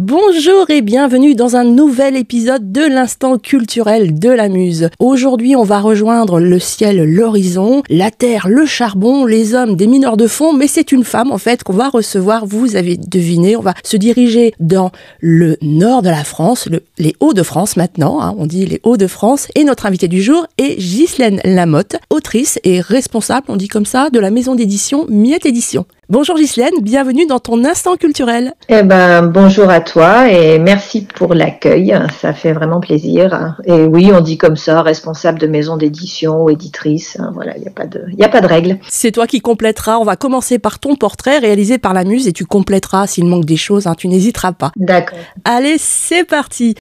Bonjour et bienvenue dans un nouvel épisode de l'instant culturel de la Muse. Aujourd'hui, on va rejoindre le ciel, l'horizon, la terre, le charbon, les hommes, des mineurs de fond, mais c'est une femme en fait qu'on va recevoir. Vous avez deviné, on va se diriger dans le nord de la France, les Hauts-de-France maintenant, hein, on dit les Hauts-de-France, et notre invité du jour est Ghislaine Lamotte, autrice et responsable, on dit comme ça, de la maison d'édition Miette Édition. Bonjour Ghislaine, bienvenue dans ton instant culturel. Eh ben, bonjour à toi et merci pour l'accueil, ça fait vraiment plaisir. Et oui, on dit comme ça, responsable de maison d'édition ou éditrice, voilà, il n'y a, pas de, a pas de règle. C'est toi qui compléteras, on va commencer par ton portrait réalisé par la muse et tu compléteras s'il manque des choses, hein, tu n'hésiteras pas. D'accord. Allez, c'est parti.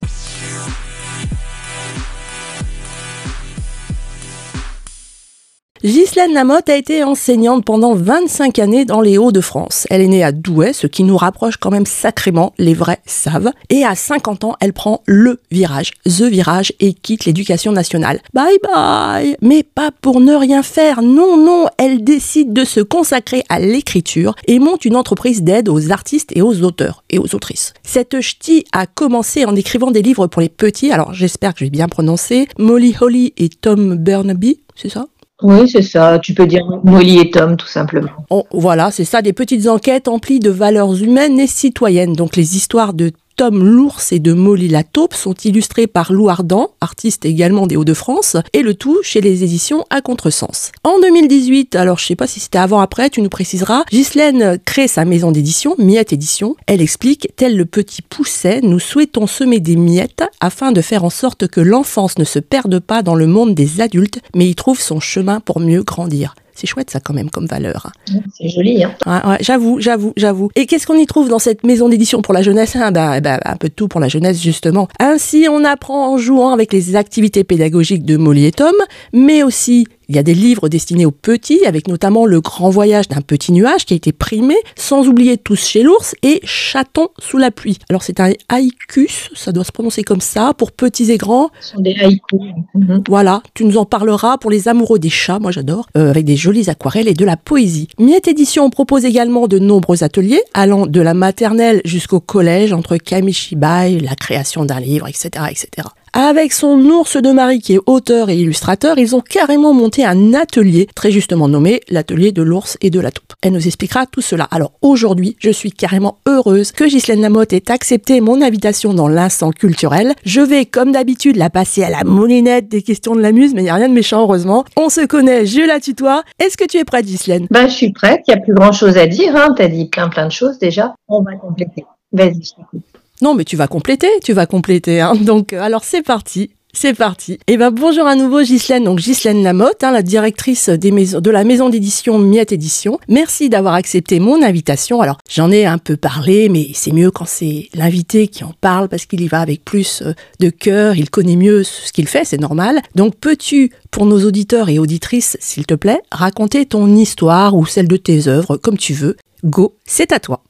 Ghislaine Lamotte a été enseignante pendant 25 années dans les Hauts-de-France. Elle est née à Douai, ce qui nous rapproche quand même sacrément, les vrais savent. Et à 50 ans, elle prend le virage, the virage, et quitte l'éducation nationale. Bye bye Mais pas pour ne rien faire, non, non, elle décide de se consacrer à l'écriture et monte une entreprise d'aide aux artistes et aux auteurs et aux autrices. Cette ch'ti a commencé en écrivant des livres pour les petits, alors j'espère que je vais bien prononcer, Molly Holly et Tom Burnaby, c'est ça? Oui, c'est ça. Tu peux dire Molly et Tom, tout simplement. Oh, voilà, c'est ça, des petites enquêtes emplies de valeurs humaines et citoyennes. Donc les histoires de Tom l'ours et de Molly la taupe sont illustrés par Lou Ardent, artiste également des Hauts-de-France, et le tout chez les éditions à contresens. En 2018, alors je sais pas si c'était avant après, tu nous préciseras, Ghislaine crée sa maison d'édition, Miette Édition. Elle explique, tel le petit pousset, nous souhaitons semer des miettes afin de faire en sorte que l'enfance ne se perde pas dans le monde des adultes, mais y trouve son chemin pour mieux grandir. C'est chouette ça quand même comme valeur. C'est joli. Hein. Ouais, j'avoue, j'avoue, j'avoue. Et qu'est-ce qu'on y trouve dans cette maison d'édition pour la jeunesse hein? Bah, bah, Un peu de tout pour la jeunesse justement. Ainsi, on apprend en jouant avec les activités pédagogiques de Molly et Tom, mais aussi il y a des livres destinés aux petits, avec notamment Le grand voyage d'un petit nuage qui a été primé, sans oublier Tous chez l'ours et Chaton sous la pluie. Alors c'est un haïkus, ça doit se prononcer comme ça, pour petits et grands. Ce sont des haïkus. Mhm. Voilà, tu nous en parleras pour les amoureux des chats, moi j'adore, euh, avec des jolies aquarelles et de la poésie. Miette Édition propose également de nombreux ateliers, allant de la maternelle jusqu'au collège, entre Kamishibai, la création d'un livre, etc., etc. Avec son ours de mari qui est auteur et illustrateur, ils ont carrément monté un atelier, très justement nommé l'atelier de l'ours et de la taupe. Elle nous expliquera tout cela. Alors aujourd'hui, je suis carrément heureuse que Ghislaine Lamotte ait accepté mon invitation dans l'instant culturel. Je vais, comme d'habitude, la passer à la moulinette des questions de la muse, mais il n'y a rien de méchant, heureusement. On se connaît, je la tutoie. Est-ce que tu es prête, Ghislaine? Bah, je suis prête. Il n'y a plus grand chose à dire. Hein. Tu as dit plein, plein de choses déjà. On va compléter. Vas-y, je. Non, mais tu vas compléter, tu vas compléter. Hein. Donc, euh, alors c'est parti. C'est parti. Eh ben bonjour à nouveau Ghislaine, donc Ghislaine Lamotte, hein, la directrice de la maison d'édition Miette Édition. Merci d'avoir accepté mon invitation. Alors j'en ai un peu parlé, mais c'est mieux quand c'est l'invité qui en parle parce qu'il y va avec plus euh, de cœur, il connaît mieux ce qu'il fait, c'est normal. Donc peux-tu, pour nos auditeurs et auditrices, s'il te plaît, raconter ton histoire ou celle de tes œuvres, comme tu veux? Go, c'est à toi.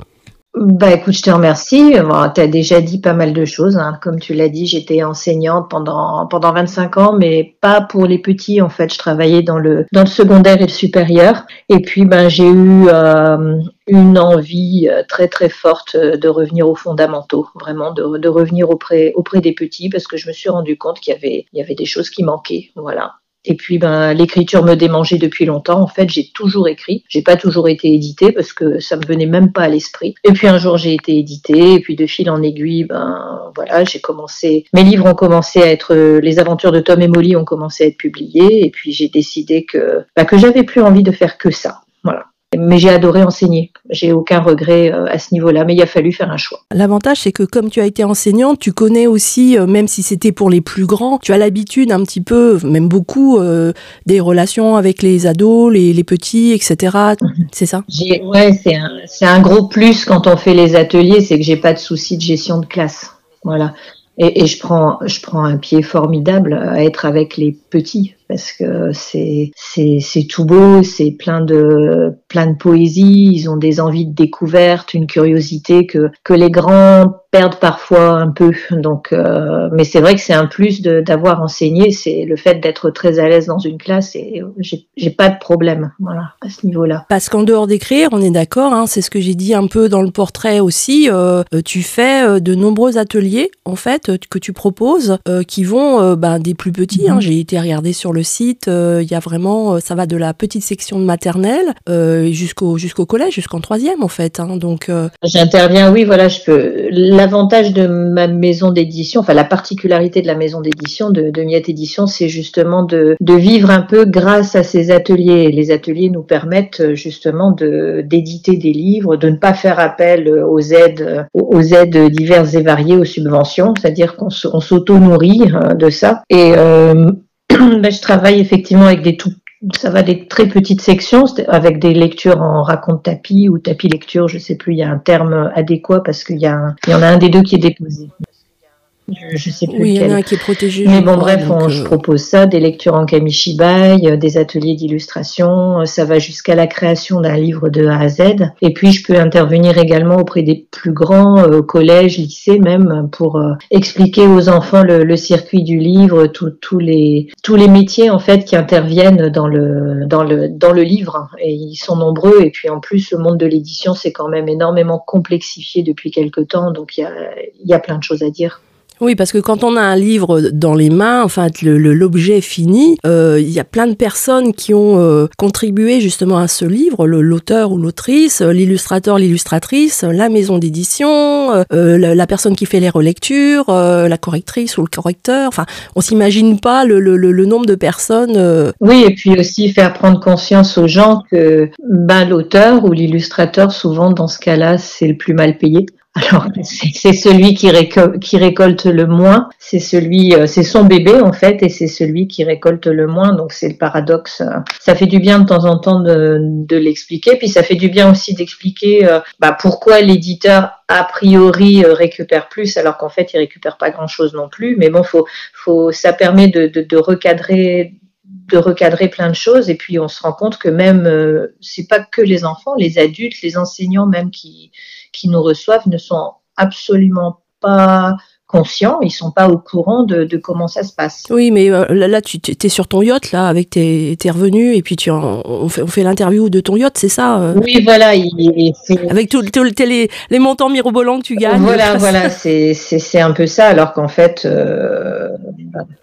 Bah écoute, je te remercie. tu as déjà dit pas mal de choses. Hein. Comme tu l'as dit, j'étais enseignante pendant pendant 25 ans, mais pas pour les petits. En fait, je travaillais dans le dans le secondaire et le supérieur. Et puis, ben j'ai eu euh, une envie euh, très très forte de revenir aux fondamentaux, vraiment de, de revenir auprès auprès des petits, parce que je me suis rendu compte qu'il y avait il y avait des choses qui manquaient. Voilà. Et puis, ben, l'écriture me démangeait depuis longtemps. En fait, j'ai toujours écrit. J'ai pas toujours été édité parce que ça me venait même pas à l'esprit. Et puis un jour, j'ai été édité. Et puis de fil en aiguille, ben, voilà, j'ai commencé. Mes livres ont commencé à être, les aventures de Tom et Molly ont commencé à être publiés. Et puis j'ai décidé que, ben, que j'avais plus envie de faire que ça. Voilà. Mais j'ai adoré enseigner. J'ai aucun regret euh, à ce niveau-là, mais il a fallu faire un choix. L'avantage, c'est que comme tu as été enseignante, tu connais aussi, euh, même si c'était pour les plus grands, tu as l'habitude un petit peu, même beaucoup, euh, des relations avec les ados, les, petits, etc. Mhm. C'est ça? Ouais, c'est un, un gros plus quand on fait les ateliers, c'est que j'ai pas de souci de gestion de classe. Voilà. Et, et, je prends, je prends un pied formidable à être avec les petits parce que c'est tout beau, c'est plein de plein de poésie, ils ont des envies de découverte, une curiosité que que les grands perdent parfois un peu. Donc, euh, mais c'est vrai que c'est un plus d'avoir enseigné, c'est le fait d'être très à l'aise dans une classe et j'ai pas de problème, voilà, à ce niveau-là. Parce qu'en dehors d'écrire, on est d'accord, hein, c'est ce que j'ai dit un peu dans le portrait aussi. Euh, tu fais euh, de nombreux ateliers en fait que tu proposes, qui vont ben, des plus petits. Hein. Mhm. j'ai été regarder sur le site, il y a vraiment, ça va de la petite section de maternelle jusqu'au jusqu'au collège, jusqu'en troisième en fait. Hein, donc j'interviens, oui, voilà, je peux l'avantage de ma maison d'édition, enfin la particularité de la maison d'édition de, de Miette Édition, c'est justement de, vivre un peu grâce à ces ateliers. Les ateliers nous permettent euh, justement de d'éditer des livres, de ne pas faire appel aux aides, aux aides diverses et variées, aux subventions, c'est-à-dire qu'on s'auto-nourrit euh, de ça. Et euh, ben, je travaille effectivement avec des tout ça va des très petites sections avec des lectures en raconte tapis ou tapis lecture, je sais plus, il y a un terme adéquat parce qu'il y, a il y en a un des deux qui est déposé. Je, sais plus. Oui, il y en a un qui est protégé. Mais bon, bref, je euh, propose ça, des lectures en kamishibai, euh, des ateliers d'illustration. Euh, ça va jusqu'à la création d'un livre de A à Z. Et puis, je peux intervenir également auprès des plus grands collèges, lycées même, pour expliquer aux enfants le, circuit du livre, tous les tous les métiers en fait qui interviennent dans le dans le dans le livre. Et ils sont nombreux. Et puis en plus, le monde de l'édition c'est quand même énormément complexifié depuis quelque temps. Donc il y a il y a plein de choses à dire. Oui, parce que quand on a un livre dans les mains, enfin l'objet fini, euh, il y a plein de personnes qui ont euh, contribué justement à ce livre, l'auteur ou l'autrice, l'illustrateur, l'illustratrice, la maison d'édition, euh, la, personne qui fait les relectures, la correctrice ou le correcteur. Enfin, on s'imagine pas le, le, nombre de personnes. Oui, et puis aussi faire prendre conscience aux gens que ben, l'auteur ou l'illustrateur, souvent dans ce cas-là, c'est le plus mal payé. Alors c'est celui qui, récolte le moins, c'est celui, euh, c'est son bébé en fait, et c'est celui qui récolte le moins. Donc c'est le paradoxe. Ça fait du bien de temps en temps de, l'expliquer, puis ça fait du bien aussi d'expliquer euh, bah, pourquoi l'éditeur a priori euh, récupère plus, alors qu'en fait il récupère pas grand chose non plus. Mais bon, faut, ça permet de, recadrer de recadrer plein de choses et puis on se rend compte que même c'est pas que les enfants, les adultes, les enseignants même qui qui nous reçoivent ne sont absolument pas conscients, ils sont pas au courant de, de comment ça se passe. Oui, mais euh, là, tu es sur ton yacht là avec tes, tes revenus et puis tu on fait, on fait l'interview de ton yacht, c'est ça euh? Oui, voilà. avec tous les, les, montants mirobolants que tu gagnes. Voilà, voilà, c'est un peu ça, alors qu'en fait. Euh,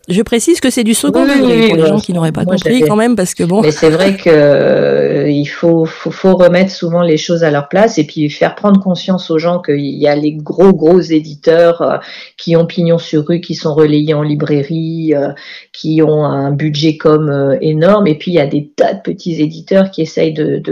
Je précise que c'est du second degré pour les gens qui n'auraient pas compris quand même, parce que bon. Mais c'est vrai que il faut, faut, faut remettre souvent les choses à leur place et puis faire prendre conscience aux gens qu'il y a les gros gros éditeurs qui ont pignon sur rue, qui sont relayés en librairie, euh, qui ont un budget comme euh, énorme. Et puis il y a des tas de petits éditeurs qui essayent de,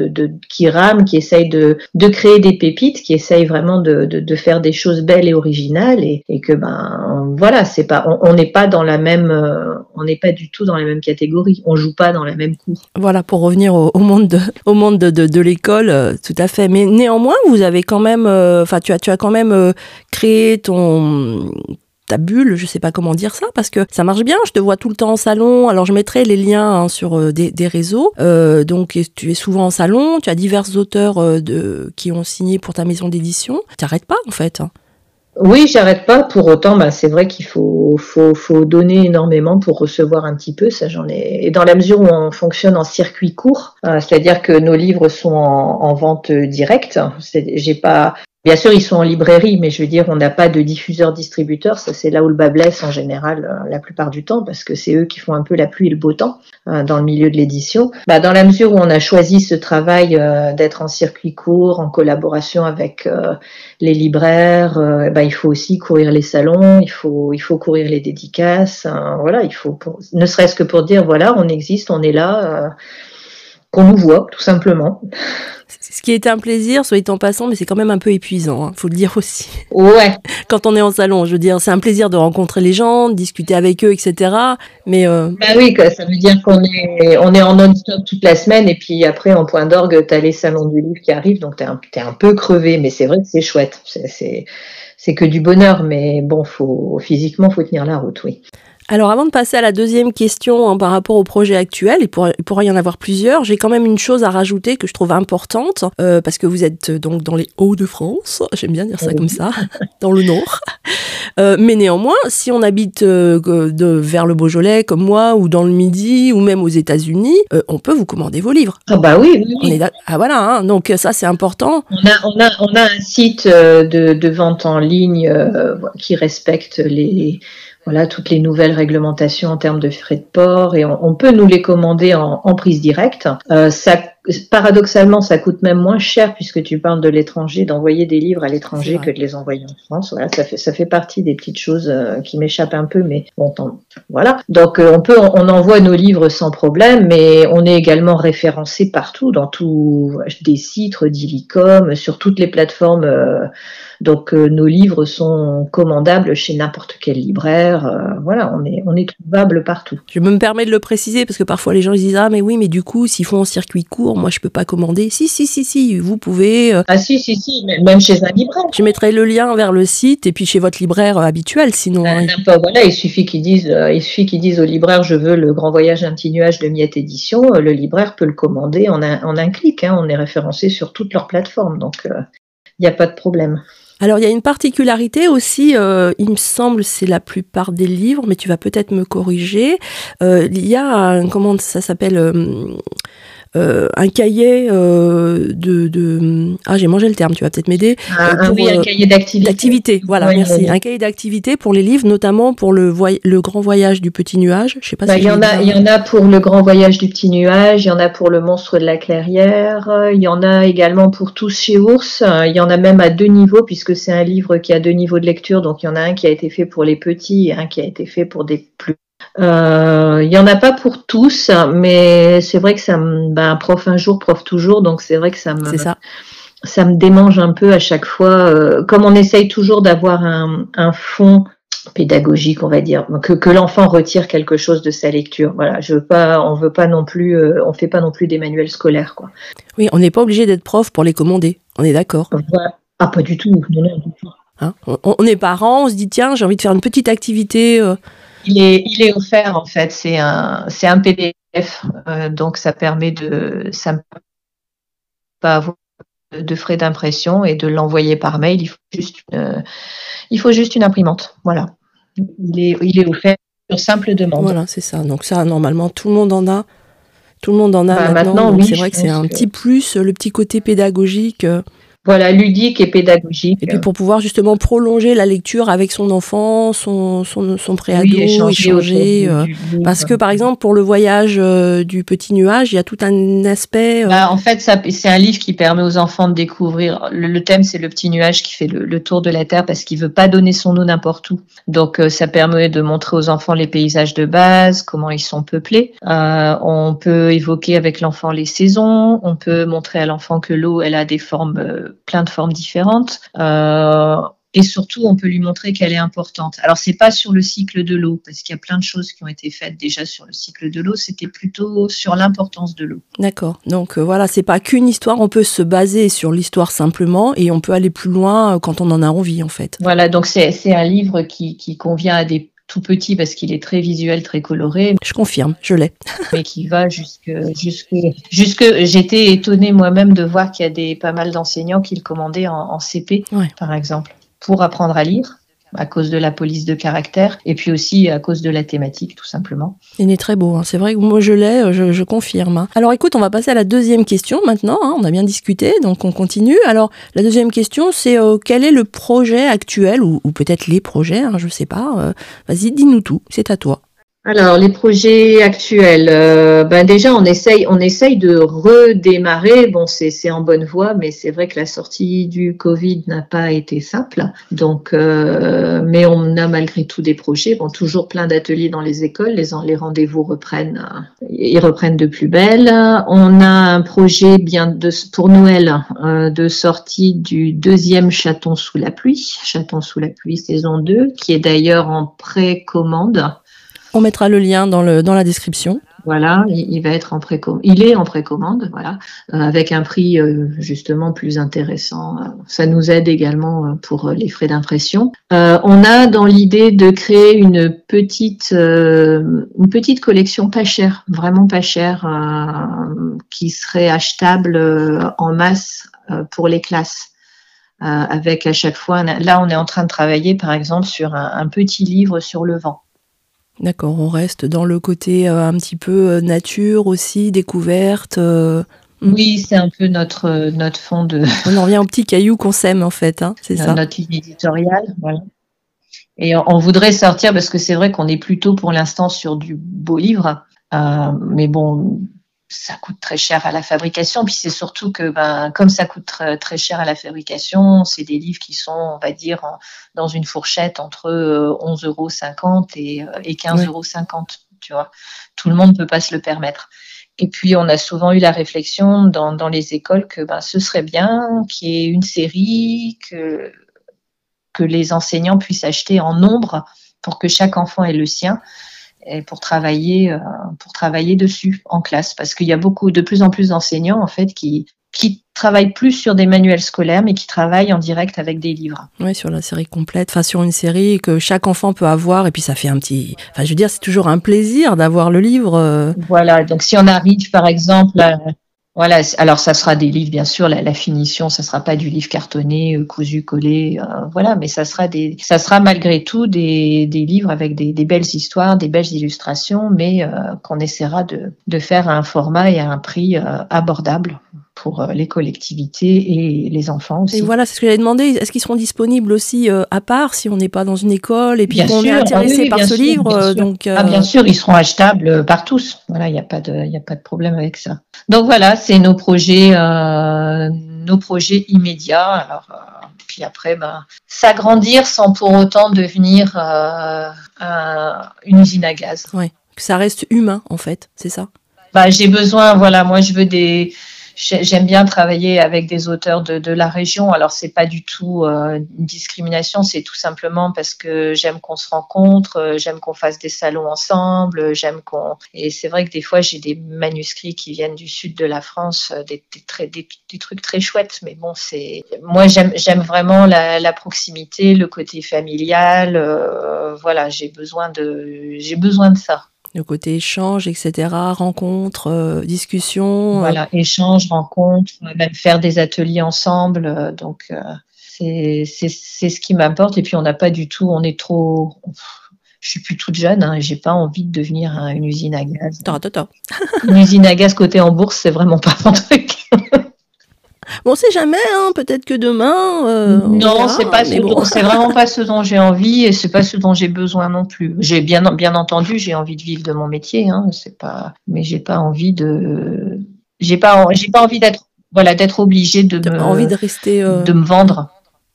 qui rament, qui essayent de, de créer des pépites, qui essayent vraiment de, de, faire des choses belles et originales. Et, que ben voilà, c'est pas, on n'est pas dans la même, euh, on n'est pas du tout dans la même catégorie. On joue pas dans la même cour. Voilà pour revenir au, monde de, au monde de, de, de l'école, tout à fait. Mais néanmoins, vous avez quand même, enfin tu as tu as quand même créé ton ta bulle, je sais pas comment dire ça, parce que ça marche bien. Je te vois tout le temps en salon. Alors je mettrai les liens hein, sur euh, des, réseaux. Euh, donc tu es souvent en salon. Tu as divers auteurs euh, qui ont signé pour ta maison d'édition. T'arrêtes pas en fait. Hein. Oui, j'arrête pas. Pour autant, bah, c'est vrai qu'il faut, donner énormément pour recevoir un petit peu. Ça, j'en ai. Et dans la mesure où on fonctionne en circuit court, c'est-à-dire que nos livres sont en, en vente directe. J'ai pas, Bien sûr, ils sont en librairie, mais je veux dire, on n'a pas de diffuseur-distributeur. Ça, c'est là où le bas blesse en général, euh, la plupart du temps, parce que c'est eux qui font un peu la pluie et le beau temps euh, dans le milieu de l'édition. Bah, dans la mesure où on a choisi ce travail euh, d'être en circuit court, en collaboration avec les libraires, bah, il faut aussi courir les salons, il faut, il faut courir les dédicaces. Hein, voilà, il faut, ne serait-ce que pour dire, voilà, on existe, on est là qu'on nous voit, tout simplement. Ce qui est un plaisir, soit en passant, mais c'est quand même un peu épuisant, hein, faut le dire aussi. Ouais. Quand on est en salon, je veux dire, c'est un plaisir de rencontrer les gens, de discuter avec eux, etc. Mais euh... bah oui, ça veut dire qu'on est, on est en non-stop toute la semaine, et puis après en point d'orgue, t'as les salons du livre qui arrivent, donc t'es un, es un peu crevé, mais c'est vrai que c'est chouette. C'est, c'est que du bonheur, mais bon, faut physiquement, faut tenir la route, oui. Alors avant de passer à la deuxième question hein, par rapport au projet actuel, il pourrait, il pourrait y en avoir plusieurs, j'ai quand même une chose à rajouter que je trouve importante, euh, parce que vous êtes donc dans les Hauts-de-France, j'aime bien dire ça comme ça, dans le Nord. Euh, mais néanmoins, si on habite euh, de, vers le Beaujolais comme moi, ou dans le Midi, ou même aux États-Unis, euh, on peut vous commander vos livres. Ah bah oui, oui, On est d'ac- ah voilà, hein, donc ça c'est important. On a, on, a, on a un site euh, de, de vente en ligne euh, qui respecte les, voilà, toutes les nouvelles réglementations en termes de frais de port et on, on peut nous les commander en, en prise directe. Euh, ça, paradoxalement, ça coûte même moins cher puisque tu parles de l'étranger, d'envoyer des livres à l'étranger que de les envoyer en France. Voilà, ça fait, ça fait partie des petites choses euh, qui m'échappent un peu, mais bon, voilà. Donc euh, on peut, on envoie nos livres sans problème, mais on est également référencé partout, dans tous des sites, Redilicom, sur toutes les plateformes. euh, donc euh, nos livres sont commandables chez n'importe quel libraire. euh, voilà, on est, on est trouvable partout. Je me permets de le préciser parce que parfois les gens ils disent ah mais oui mais du coup s'ils font en circuit court moi je peux pas commander. Si si si si vous pouvez. euh, Ah si, si, si, même chez un libraire. je mettrai le lien vers le site et puis chez votre libraire habituel sinon. hein. Euh, n'importe- voilà, il suffit qu'ils disent, il suffit qu'ils disent au libraire, je veux le grand voyage d'un petit nuage de Miette Édition. Le libraire peut le commander en un, en un clic. hein, on est référencé sur toutes leurs plateformes, donc euh, il n'y a pas de problème. Alors il y a une particularité aussi, euh, il me semble c'est la plupart des livres, mais tu vas peut-être me corriger. Euh, il y a un, comment ça s'appelle euh, un cahier euh, de, de ah j'ai mangé le terme, tu vas peut-être m'aider. Oui, un euh, cahier d'activité. D'activité, voilà, Oui, merci. oui. Un cahier d'activité pour les livres, notamment pour le, voy- le grand voyage du petit nuage. Je sais pas Bah, si il y en a, il y en a pour le grand voyage du petit nuage, il y en a pour le monstre de la clairière, il y en a également pour tous chez Ours, il y en a même à deux niveaux puisque c'est un livre qui a deux niveaux de lecture, donc il y en a un qui a été fait pour les petits et un qui a été fait pour des plus. Euh, il y en a pas pour tous, mais c'est vrai que ça me, ben, prof un jour, prof toujours, donc c'est vrai que ça me, ça. ça me démange un peu à chaque fois. euh, comme on essaye toujours d'avoir un, un fond pédagogique, on va dire, que, que l'enfant retire quelque chose de sa lecture. Voilà, je veux pas, on veut pas non plus, euh, on fait pas non plus des manuels scolaires, quoi. Oui, on n'est pas obligé d'être prof pour les commander. On est d'accord. Voilà. Ah, pas du tout. Non, non, hein. on, on est parents, on se dit tiens j'ai envie de faire une petite activité. euh, Il est, il est offert en fait. C'est un, c'est un PDF, euh, donc ça permet de, ça me pas avoir de frais d'impression et de l'envoyer par mail. Il faut juste, une, il faut juste une imprimante. Voilà. Il est, il est offert sur simple demande. Voilà, c'est ça. Donc ça, normalement, tout le monde en a. Tout le monde en a Bah, maintenant. maintenant, donc oui, c'est vrai que c'est un que- petit plus, euh, le petit côté pédagogique. Voilà, ludique et pédagogique. Et puis pour pouvoir justement prolonger la lecture avec son enfant, son, son, son préado, Oui, échanger, échanger. euh, parce que par exemple, pour le voyage euh, du petit nuage, il y a tout un aspect. euh, Bah, en fait, ça, c'est un livre qui permet aux enfants de découvrir. Le, le thème, c'est le petit nuage qui fait le, le tour de la Terre parce qu'il veut pas donner son eau n'importe où. Donc, euh, ça permet de montrer aux enfants les paysages de base, comment ils sont peuplés. Euh, on peut évoquer avec l'enfant les saisons. On peut montrer à l'enfant que l'eau, elle a des formes, euh, plein de formes différentes. Euh, et surtout, on peut lui montrer qu'elle est importante. Alors, c'est pas sur le cycle de l'eau, parce qu'il y a plein de choses qui ont été faites déjà sur le cycle de l'eau. C'était plutôt sur l'importance de l'eau. D'accord. Donc euh, voilà, c'est pas qu'une histoire. On peut se baser sur l'histoire simplement et on peut aller plus loin euh, quand on en a envie en fait. Voilà, donc c'est c'est un livre qui, qui convient à des tout petits parce qu'il est très visuel, très coloré, Je confirme, je l'ai. mais qui va jusque jusque jusque. J'étais étonnée moi-même de voir qu'il y a des pas mal d'enseignants qui le commandaient en, en CP, Ouais. par exemple, pour apprendre à lire à cause de la police de caractère et puis aussi à cause de la thématique tout simplement. Il est très beau. hein. C'est vrai que moi je l'ai, euh, je, confirme. hein. Alors écoute, on va passer à la deuxième question maintenant. hein. On a bien discuté, donc on continue. Alors la deuxième question, c'est euh, quel est le projet actuel ou, peut-être les projets, je sais pas. euh, Vas-y, dis-nous tout. C'est à toi. Alors, les projets actuels, euh, ben déjà, on essaye, on essaye de redémarrer. Bon, c'est en bonne voie, mais c'est vrai que la sortie du Covid n'a pas été simple. Donc, euh, mais on a malgré tout des projets. Bon, toujours plein d'ateliers dans les écoles. Les, les rendez-vous reprennent, euh, ils reprennent de plus belle. On a un projet bien de, pour Noël euh, de sortie du deuxième Chaton sous la pluie, Chaton sous la pluie saison 2, qui est d'ailleurs en précommande. On mettra le lien dans, le, dans la description. Voilà, il, va être en précommande. Il est en précommande, voilà, euh, avec un prix euh, justement plus intéressant. Ça nous aide également euh, pour les frais d'impression. on a dans l'idée de créer une petite, une petite collection pas chère, vraiment pas chère, qui serait achetable en masse pour les classes. avec à chaque fois, là on est en train de travailler par exemple sur un petit livre sur le vent. D'accord, on reste dans le côté euh, un petit peu euh, nature aussi, découverte. Euh. Oui, c'est un peu notre, notre fond de. On en revient au petit caillou qu'on sème en fait, hein, c'est ça. Notre ligne éditoriale, voilà. Et on, voudrait sortir parce que c'est vrai qu'on est plutôt pour l'instant sur du beau livre, mais bon, ça coûte très cher à la fabrication. Puis c'est surtout que, ben, comme ça coûte très, cher à la fabrication, c'est des livres qui sont, on va dire, dans une fourchette entre 11,50 euh, euros et, euh, et 15,50 euros. Tu vois, tout le monde ne peut pas se le permettre. Et puis, on a souvent eu la réflexion dans, dans les écoles que ben, ce serait bien qu'il y ait une série, que, que les enseignants puissent acheter en nombre pour que chaque enfant ait le sien et pour travailler euh, pour travailler dessus en classe parce qu'il y a beaucoup de plus en plus d'enseignants en fait qui qui travaillent plus sur des manuels scolaires, mais qui travaillent en direct avec des livres. Oui, sur la série complète, enfin sur une série que chaque enfant peut avoir, et puis ça fait un petit... Enfin, je veux dire, c'est toujours un plaisir d'avoir le livre. Euh. Voilà, donc si on arrive, par exemple, voilà, alors ça sera des livres, bien sûr, la, finition, ça sera pas du livre cartonné, euh, cousu, collé, euh, voilà, mais ça sera des, ça sera malgré tout des, des livres avec des, belles histoires, des belles illustrations, mais euh, qu'on essaiera de, de, faire à un format et à un prix abordable pour les collectivités et les enfants aussi. Et voilà, c'est ce que j'avais demandé. Est-ce qu'ils seront disponibles aussi à part si on n'est pas dans une école et puis qu'on est intéressé par ce livre donc, ah, bien sûr, ils seront achetables par tous. Voilà, il n'y a pas de, y a pas de problème avec ça. Donc voilà, c'est nos projets, euh, nos projets immédiats. Alors, euh, puis après, ben, s'agrandir sans pour autant devenir euh, une usine à gaz. Oui, que ça reste humain en fait, c'est ça? Bah, j'ai besoin, voilà, moi je veux des, j'aime bien travailler avec des auteurs de, la région. Alors c'est pas du tout euh, une discrimination, c'est tout simplement parce que j'aime qu'on se rencontre, euh, j'aime qu'on fasse des salons ensemble, j'aime qu'on et c'est vrai que des fois j'ai des manuscrits qui viennent du sud de la France, euh, des, trucs très chouettes. Mais bon, c'est moi j'aime vraiment la, proximité, le côté familial. voilà, j'ai besoin de j'ai besoin de ça le côté échange, etc., rencontre, euh, discussion. Euh. Voilà, échange, rencontre, même faire des ateliers ensemble. Euh, donc, c'est ce qui m'importe. Et puis, on n'a pas du tout, on est trop. Je suis plus toute jeune, hein, j'ai pas envie de devenir une usine à gaz. Attends, attends. une usine à gaz côté en bourse, c'est vraiment pas mon truc. Bon, on sait jamais, hein, peut-être que demain. Euh, non, c'est pas c'est vraiment pas ce dont j'ai envie et c'est pas ce dont j'ai besoin non plus. J'ai bien, bien entendu, j'ai envie de vivre de mon métier, hein, c'est pas, mais j'ai pas envie de, j'ai pas, j'ai pas envie d'être, voilà, d'être obligé de me, envie de rester, euh, de me vendre.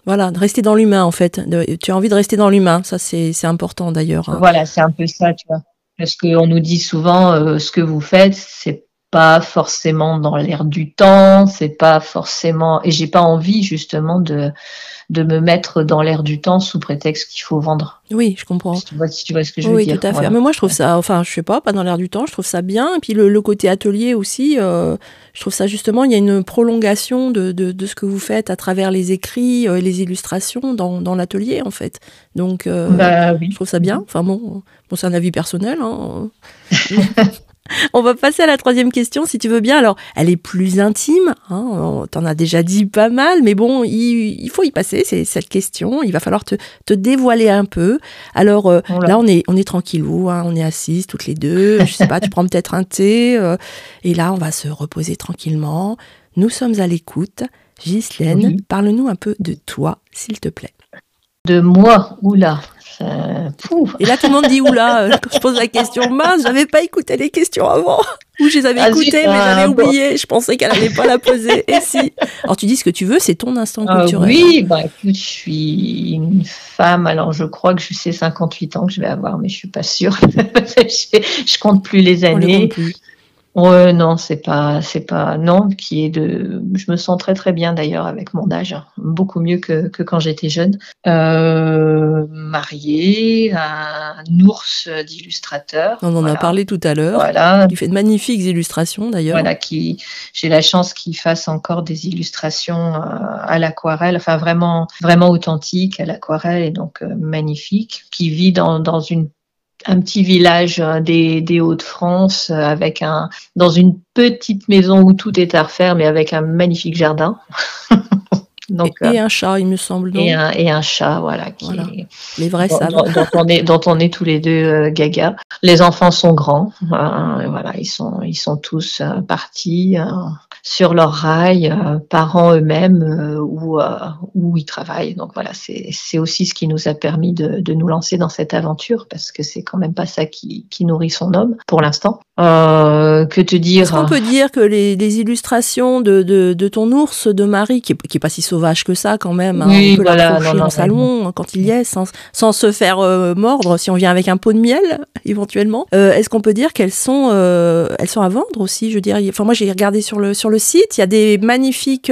Voilà, de rester dans l'humain en fait. tu as envie de rester dans l'humain, ça c'est important d'ailleurs. Hein. Voilà, c'est un peu ça, tu vois. Parce qu'on nous dit souvent, euh, ce que vous faites, c'est pas forcément dans l'air du temps, c'est pas forcément et j'ai pas envie justement de de me mettre dans l'air du temps sous prétexte qu'il faut vendre. Oui, je comprends. Si tu vois, si tu vois ce que je veux dire. Oui, tout à fait. Mais moi, je trouve ça, enfin, je sais pas, pas dans l'air du temps, je trouve ça bien. Et puis le, côté atelier aussi, euh, je trouve ça justement, il y a une prolongation de, de, de, ce que vous faites à travers les écrits et euh, les illustrations dans, dans l'atelier, en fait. Donc, euh, bah, oui. je trouve ça bien. Enfin bon, bon c'est un avis personnel. Hein. On va passer à la troisième question, si tu veux bien. Alors, elle est plus intime. Hein, T'en as déjà dit pas mal, mais bon, il, faut y passer. C'est cette question. Il va falloir te, dévoiler un peu. Alors euh, là, on est on est tranquillou. Hein, on est assises toutes les deux. Je sais pas, tu prends peut-être un thé. Euh, et là, on va se reposer tranquillement. Nous sommes à l'écoute. Ghislaine, parle-nous un peu de toi, s'il te plaît. De moi, oula. Et là, tout le monde dit oula, euh, quand je pose la question, mince, j'avais pas écouté les questions avant. Ou je les avais écoutées, mais j'avais ah, oublié. Je pensais qu'elle allait pas la poser. Et si. Alors, tu dis ce que tu veux, c'est ton instant ah culturel. oui, bah écoute, je suis une femme, alors je crois que je sais 58 ans que je vais avoir, mais je suis pas sûre. je, je compte plus les années. Ouais, non, c'est pas, c'est pas, non, qui est de, je me sens très très bien d'ailleurs avec mon âge, beaucoup mieux que, que quand j'étais jeune. Euh, marié, un ours d'illustrateur. On en a parlé tout à l'heure. Voilà. Il fait de magnifiques illustrations d'ailleurs. Voilà, qui j'ai la chance qu'il fasse encore des illustrations euh, à l'aquarelle, enfin vraiment vraiment authentiques à l'aquarelle et donc euh, magnifiques. Qui vit dans dans une un petit village euh, des, des Hauts-de-France avec un dans une petite maison où tout est à refaire mais avec un magnifique jardin. Donc, et, un chat, il me semble. Et un, et un, chat, voilà. Qui Les vrais dont, dont, on est, dont on est tous les deux euh, gaga. Les enfants sont grands. Euh, voilà, ils sont, ils sont tous euh, partis sur leur rail, parents eux-mêmes, ou où ils travaillent. Donc voilà, c'est aussi ce qui nous a permis de, de, nous lancer dans cette aventure, parce que c'est quand même pas ça qui, qui nourrit son homme pour l'instant. que te dire Est-ce qu'on peut dire que les, les illustrations de, de, de, ton ours de Marie, qui, qui est pas si sauvage que ça quand même. Hein. on peut voilà, dans le salon quand il y est, sans, sans se faire euh, mordre. Si on vient avec un pot de miel, éventuellement, euh, est-ce qu'on peut dire qu'elles sont, euh, elles sont à vendre aussi Je veux dire, enfin moi j'ai regardé sur le sur le site, il y a des magnifiques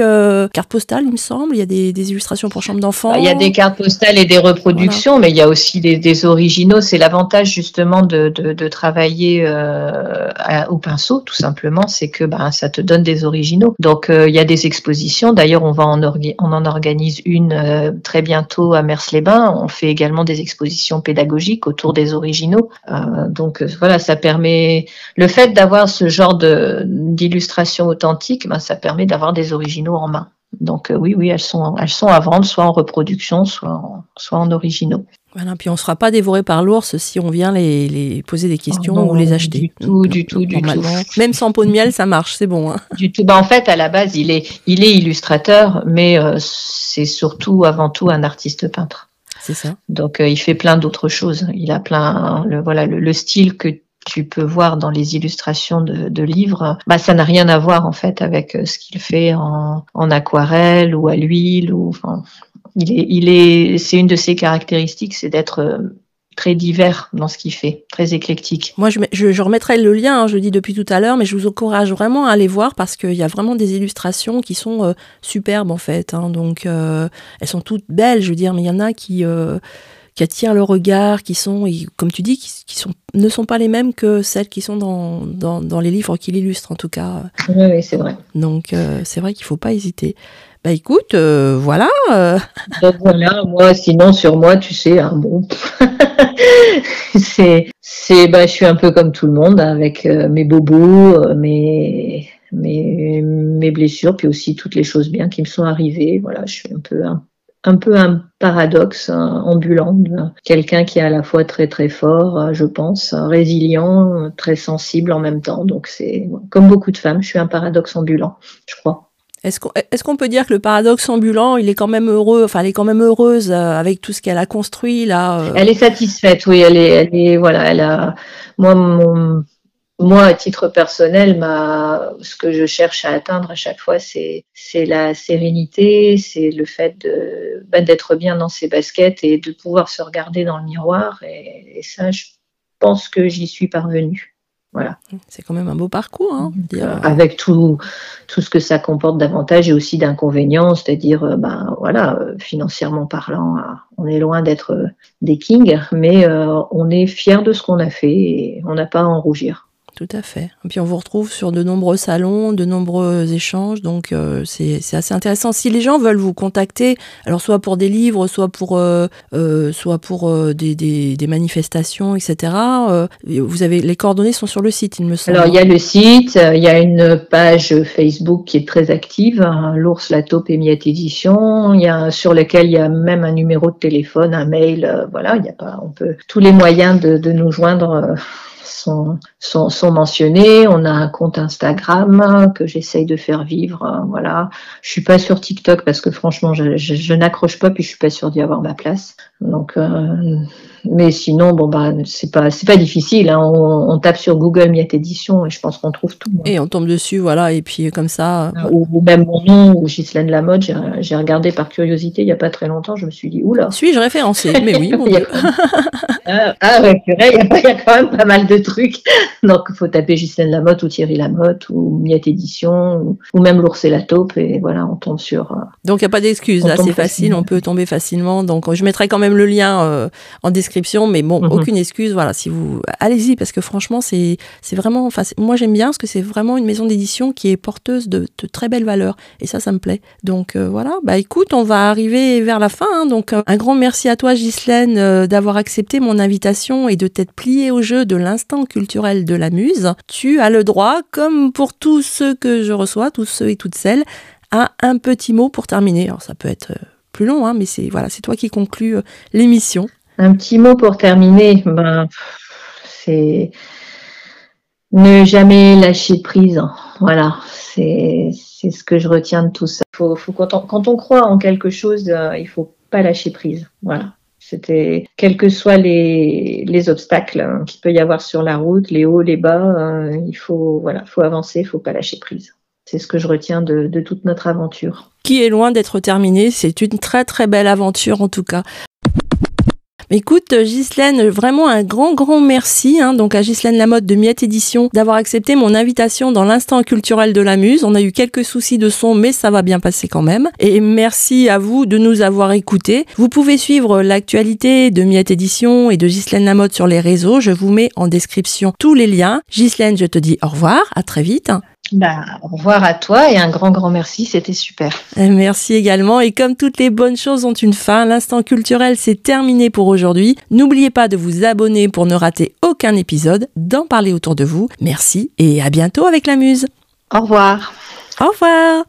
cartes postales, il me semble. Il y a des, des illustrations pour chambre d'enfants. Bah, il y a des cartes postales et des reproductions, mais il y a aussi des, des originaux. C'est l'avantage justement de, de, de travailler au pinceau, tout simplement, c'est que bah, ça te donne des originaux. Donc il y a des expositions. D'ailleurs, on va en on en organise une euh, très bientôt à Mers-les-Bains. On fait également des expositions pédagogiques autour des originaux. Euh, donc euh, voilà, ça permet le fait d'avoir ce genre d'illustration authentique, ben, ça permet d'avoir des originaux en main. Donc oui, oui, elles sont, elles sont à vendre, soit en reproduction, soit en, soit en originaux. Voilà, puis on ne sera pas dévoré par l'ours si on vient les, les poser des questions oh ou les acheter. Du tout, du tout, du tout. Même sans pot de miel, ça marche, c'est bon. Hein. Du tout. Bah, en fait, à la base, il est, il est illustrateur, mais euh, c'est surtout, avant tout, un artiste peintre. C'est ça. Donc, euh, il fait plein d'autres choses. Il a plein, le, voilà, le, style que tu peux voir dans les illustrations de, livres, bah, ça n'a rien à voir en fait avec euh, ce qu'il fait en, aquarelle ou à l'huile ou il est, il est, c'est une de ses caractéristiques, c'est d'être euh, très divers dans ce qu'il fait, très éclectique. Moi, je, je, remettrai le lien, hein, je le dis depuis tout à l'heure, mais je vous encourage vraiment à aller voir parce qu'il y a vraiment des illustrations qui sont euh, superbes en fait. Hein, donc, elles sont toutes belles, je veux dire, mais il y en a qui qui attirent le regard, qui sont, comme tu dis, qui, sont, ne sont pas les mêmes que celles qui sont dans, dans, dans les livres qu'il illustre, en tout cas. Oui, oui c'est vrai. Donc, c'est vrai qu'il faut pas hésiter. Bah écoute, euh, voilà. Donc voilà, moi, sinon sur moi, tu sais, hein, bon, c'est, c'est, bah, je suis un peu comme tout le monde hein, avec euh, mes bobos, euh, mes, mes, mes blessures, puis aussi toutes les choses bien qui me sont arrivées. Voilà, je suis un peu un, un peu un paradoxe ambulant, quelqu'un qui est à la fois très très fort, je pense, résilient, très sensible en même temps. Donc c'est comme beaucoup de femmes, je suis un paradoxe ambulant, je crois. Est-ce qu'on peut dire que le paradoxe ambulant, il est quand même heureux, enfin, elle est quand même heureuse euh, avec tout ce qu'elle a construit là euh Elle est satisfaite, oui. Elle est, elle est, voilà, elle a. Moi, mon, moi, à titre personnel, ma, ce que je cherche à atteindre à chaque fois, c'est, la sérénité, c'est le fait de, ben, d'être bien dans ses baskets et de pouvoir se regarder dans le miroir. Et, et ça, je pense que j'y suis parvenue. Voilà. C'est quand même un beau parcours. Hein, euh, avec tout, tout ce que ça comporte d'avantages et aussi d'inconvénients, c'est-à-dire, ben, voilà, euh, financièrement parlant, on est loin d'être des kings, mais on est fier de ce qu'on a fait et on n'a pas à en rougir. Tout à fait. Et puis on vous retrouve sur de nombreux salons, de nombreux échanges, donc euh, c'est assez intéressant. Si les gens veulent vous contacter, alors soit pour des livres, soit pour, euh, euh, soit pour des, des, des, manifestations, etc. vous avez les coordonnées sont sur le site, il me semble. Alors il y a le site, il y a une page Facebook qui est très active, hein, l'ours, la taupe et Miette édition. Il y a sur lequel il y a même un numéro de téléphone, un mail. voilà, il y a pas, on peut tous les moyens de, de nous joindre sont, sont, mentionnés. On a un compte Instagram que j'essaye de faire vivre. Voilà. Je suis pas sur TikTok parce que franchement, je n'accroche pas puis je suis pas sûre d'y avoir ma place. Donc, euh, mais sinon, bon bah c'est pas c'est pas difficile. Hein. On, on, tape sur Google Miette Édition et je pense qu'on trouve tout. Hein. Et on tombe dessus, voilà. Et puis comme ça. Euh, ou, ou même mon nom ou Ghislaine Lamotte. J'ai regardé par curiosité il y a pas très longtemps. Je me suis dit oula. Suis-je référencée? Mais oui. Mon Dieu. Ah, ah ouais, il y, a quand même pas mal de trucs. Donc, il faut taper Ghislaine Lamotte ou Thierry Lamotte ou Miette Édition ou, même l'ours et la taupe et voilà, on tombe sur. Euh, Donc, il n'y a pas d'excuse, là, c'est facile, on peut tomber facilement. Donc, je mettrai quand même le lien euh, en description, mais bon, mhm. aucune excuse. Voilà, si vous. Allez-y, parce que franchement, c'est vraiment. Enfin, moi, j'aime bien parce que c'est vraiment une maison d'édition qui est porteuse de, très belles valeurs et ça, ça me plaît. Donc, euh, voilà, bah écoute, on va arriver vers la fin. Hein. donc, un grand merci à toi, Ghislaine, d'avoir accepté mon invitation et de t'être pliée au jeu de l'instant culturel de la muse, tu as le droit, comme pour tous ceux que je reçois, tous ceux et toutes celles, à un petit mot pour terminer. Alors ça peut être euh, plus long, hein, mais c'est voilà, c'est toi qui conclus euh, l'émission. Un petit mot pour terminer, ben, c'est ne jamais lâcher prise. Voilà, c'est ce que je retiens de tout ça. Faut, faut quand, on, quand on croit en quelque chose, euh, il faut pas lâcher prise. Voilà. C'était, quels que soient les, les obstacles hein, qu'il peut y avoir sur la route, les hauts, les bas, euh, il faut, voilà, faut avancer, il faut pas lâcher prise. C'est ce que je retiens de, de toute notre aventure. Qui est loin d'être terminée. C'est une très très belle aventure en tout cas. Écoute, Ghislaine, vraiment un grand, grand merci hein, donc à Ghislaine Lamotte de Miette Édition d'avoir accepté mon invitation dans l'instant culturel de la Muse. On a eu quelques soucis de son, mais ça va bien passer quand même. Et merci à vous de nous avoir écoutés. Vous pouvez suivre l'actualité de Miette Édition et de Ghislaine Lamotte sur les réseaux. Je vous mets en description tous les liens. Ghislaine, je te dis au revoir, à très vite. Bah, au revoir à toi et un grand, grand merci, c'était super. Merci également. Et comme toutes les bonnes choses ont une fin, l'instant culturel c'est terminé pour aujourd'hui. N'oubliez pas de vous abonner pour ne rater aucun épisode, d'en parler autour de vous. Merci et à bientôt avec la Muse. Au revoir. Au revoir.